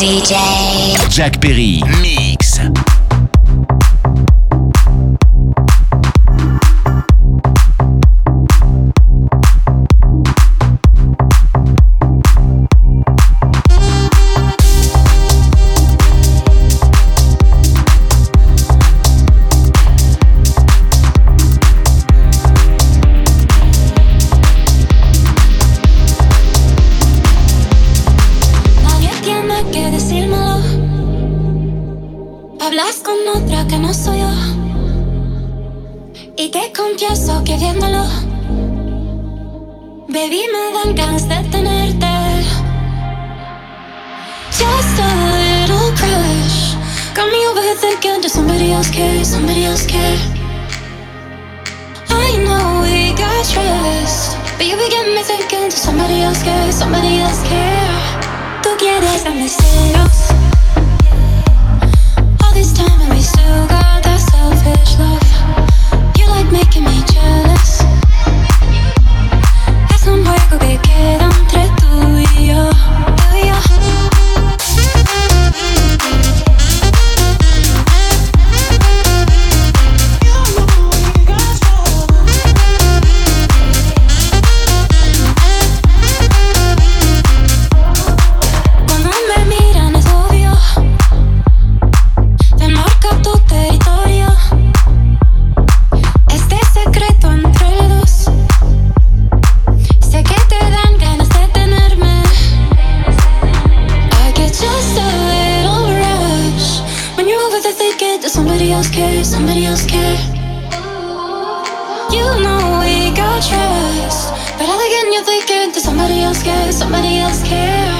DJ. Jack Perry. Mix. else care, somebody else care. I know we got stressed, but you be getting me thinking, does somebody else care, somebody else care? Tú quieres a mis. All this time and we still got that selfish love. You like making me jealous. Es un juego que queda entre trust. But all again, you're thinking that somebody else cares, somebody else cares.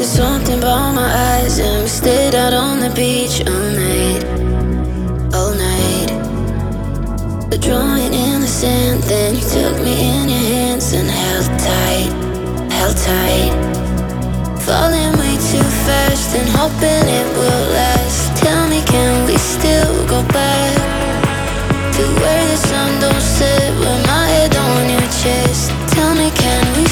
There's something about my eyes, and we stayed out on the beach all night, all night. The drawing in the sand, then you took me in your hands and held tight, held tight. Falling way too fast and hoping it will last. Tell me, can we still go back to where the sun don't set with my head on your chest? Tell me, can we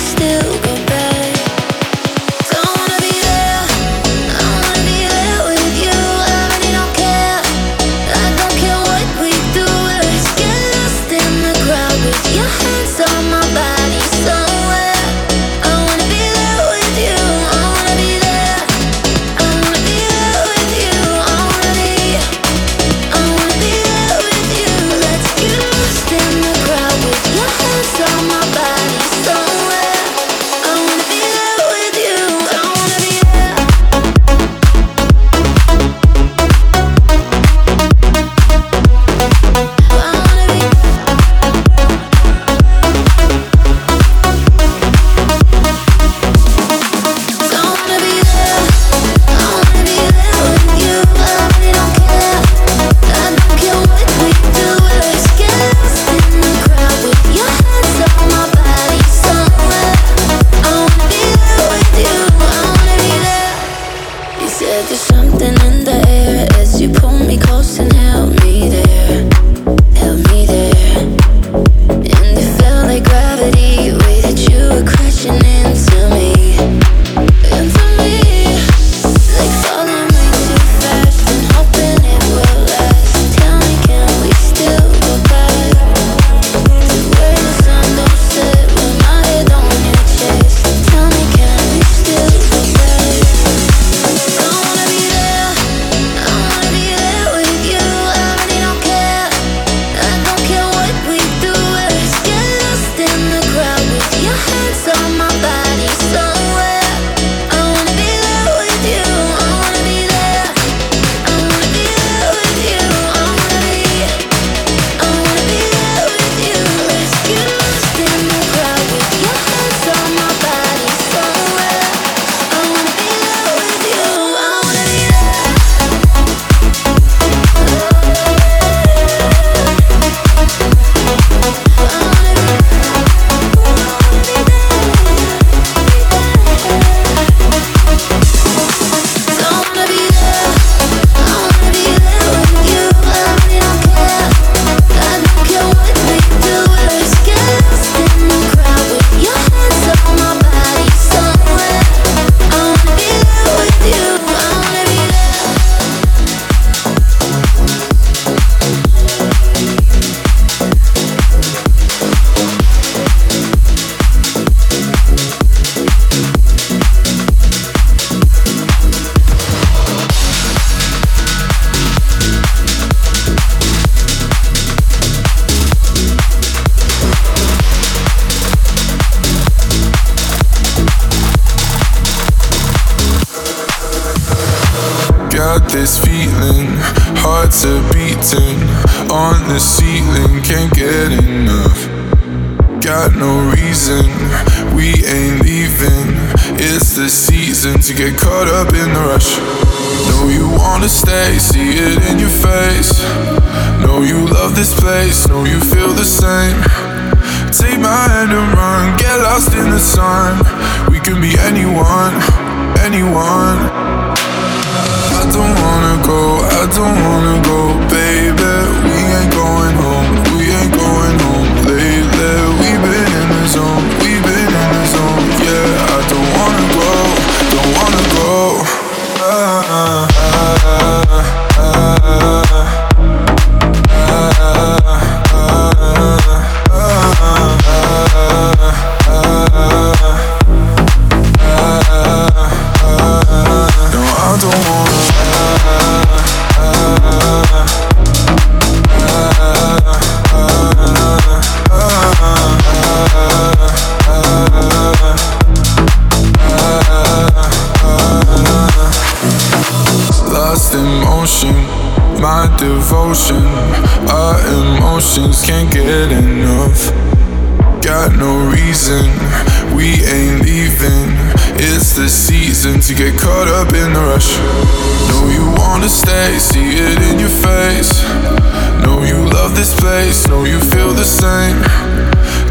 feeling, can't get enough. Got no reason, we ain't leaving. It's the season to get caught up in the rush. Know you wanna stay, see it in your face. Know you love this place, know you feel the same. Take my hand and run, get lost in the sun. We can be anyone, anyone. I don't wanna go, I don't wanna go, baby ain't going home, we ain't going home. Lately we've been in the zone, we've been in the zone. Yeah, I don't wanna go, don't wanna go. Ah, ah, ah, Lost in motion, my devotion. Our emotions can't get enough. Got no reason, we ain't leaving. It's the season to get caught up in the rush. Know you wanna stay, see it in your face. Know you love this place, know you feel the same.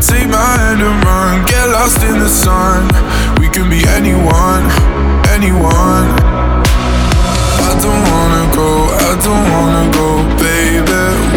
Take my hand and run, get lost in the sun. We can be anyone, anyone. I don't wanna go, I don't wanna go, baby.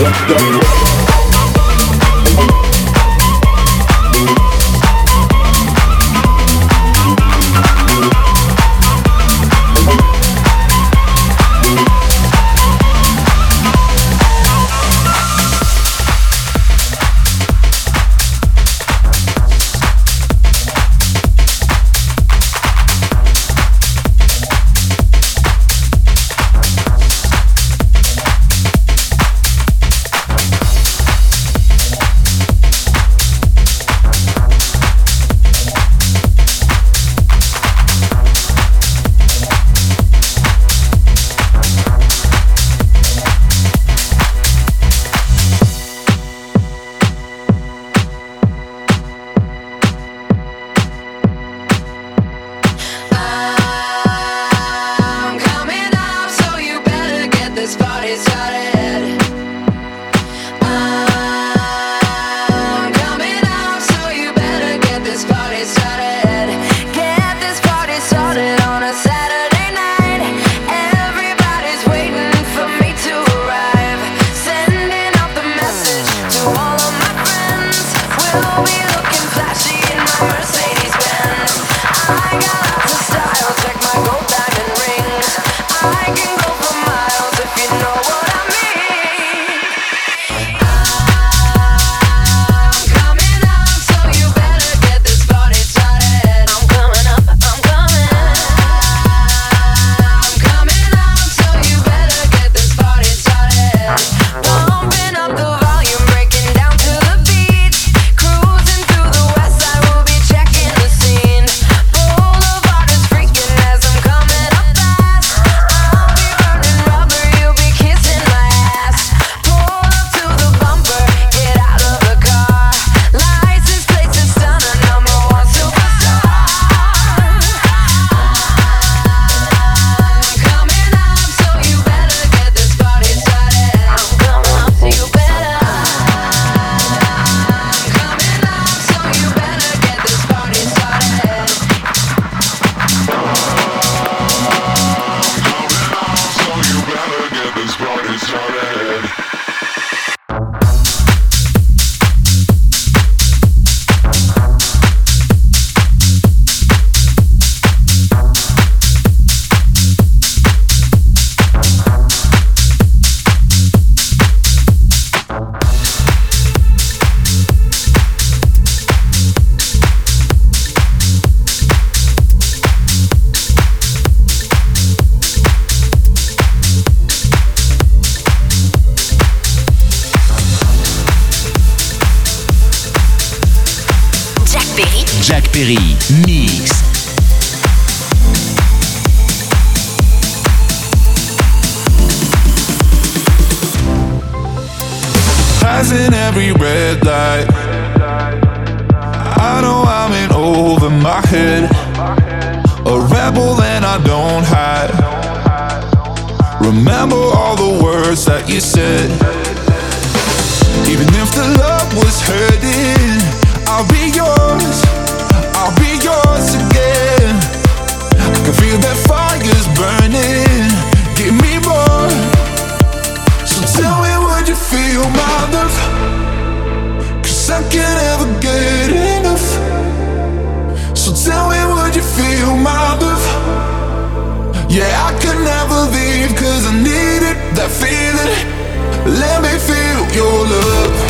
What the? Yeah, I could never leave, cause I needed that feeling. Let me feel your love.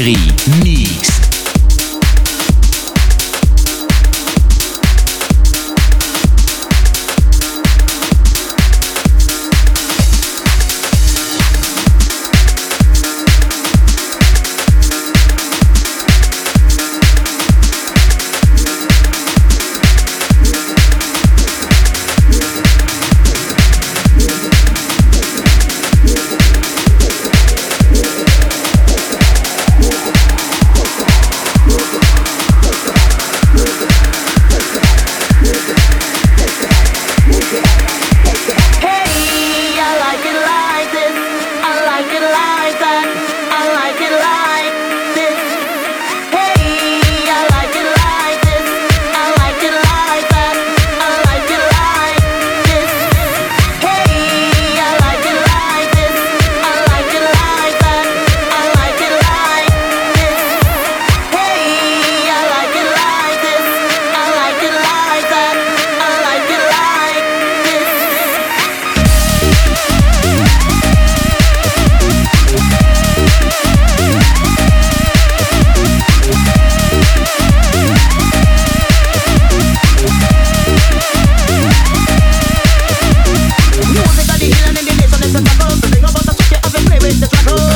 série Ni Let's.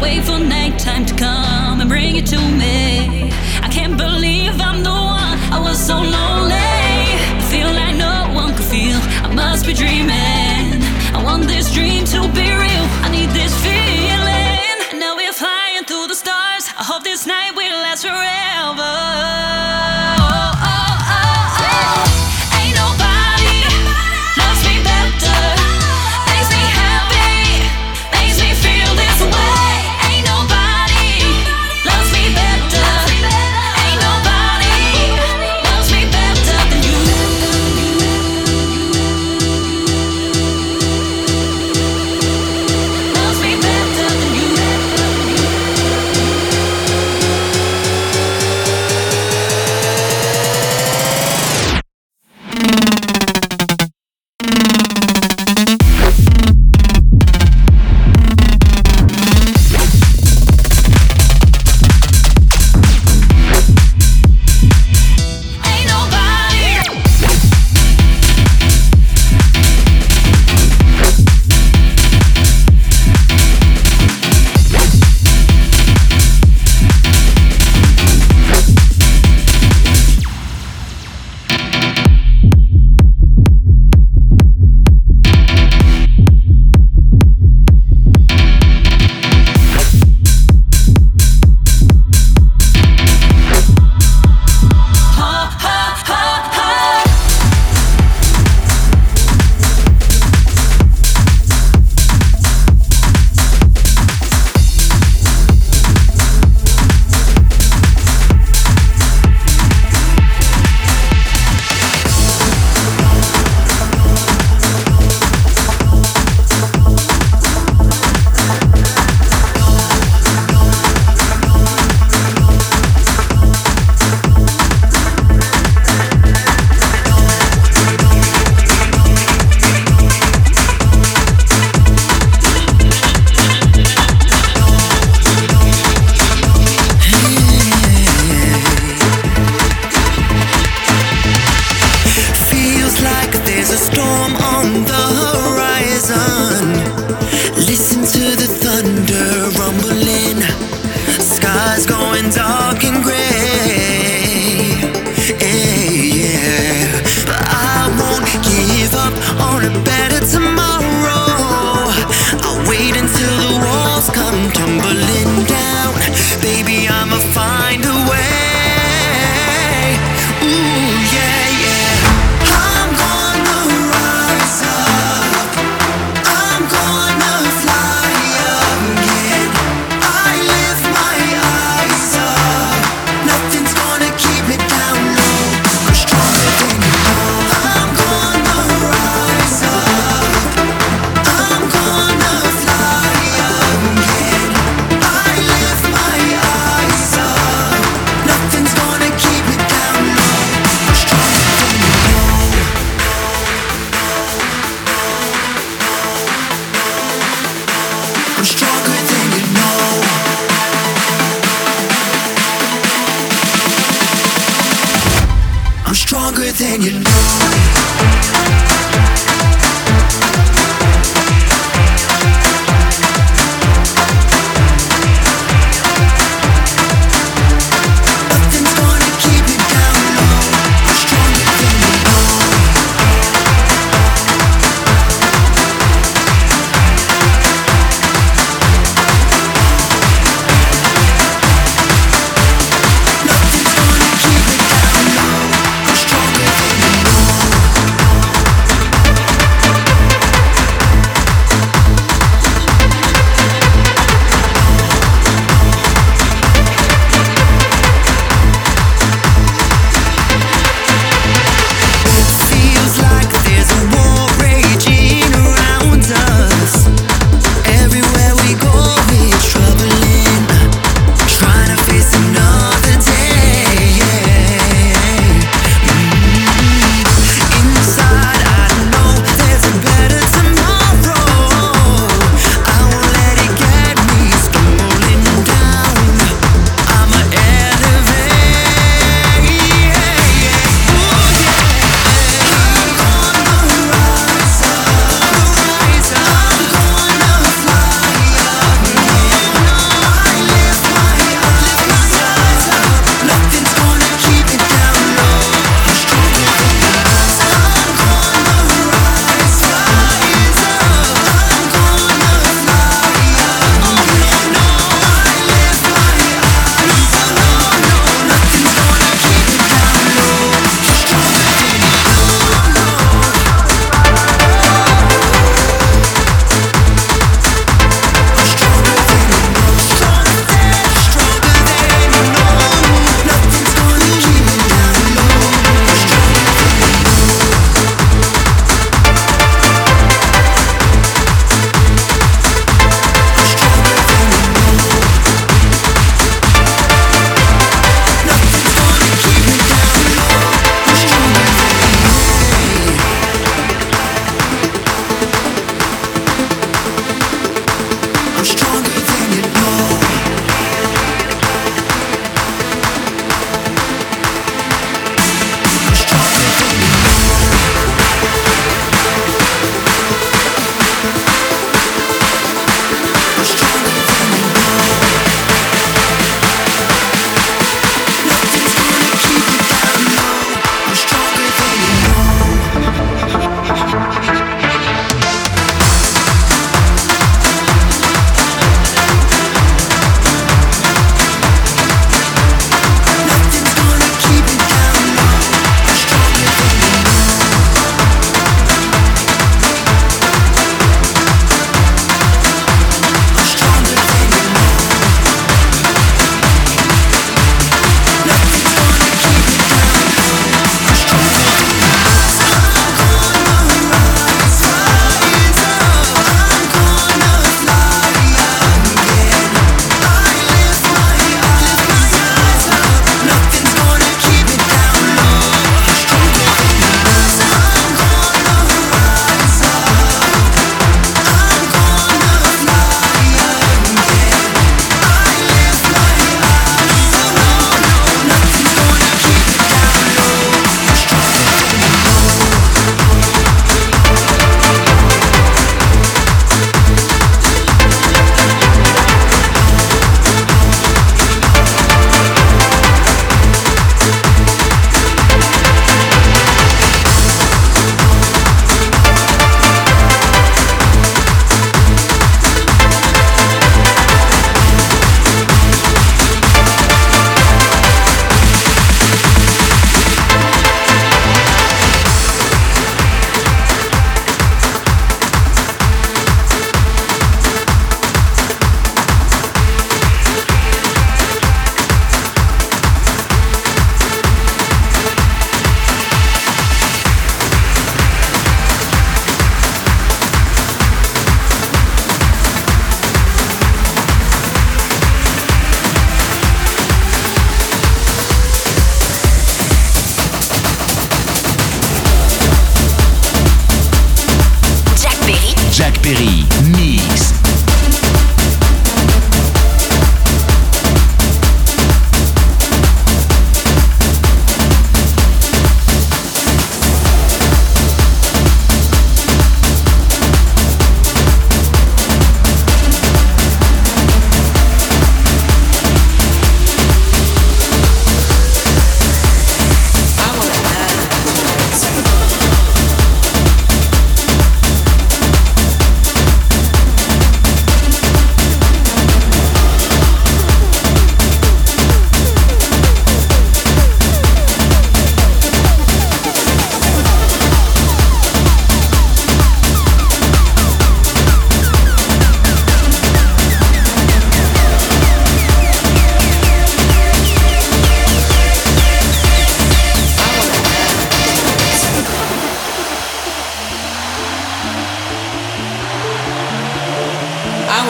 Perry. Mix. come and bring it to me. I can't believe I'm the one. I was so lonely. I feel like no one could feel. I must be dreaming. I want this dream to be real. I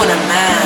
when I'm mad.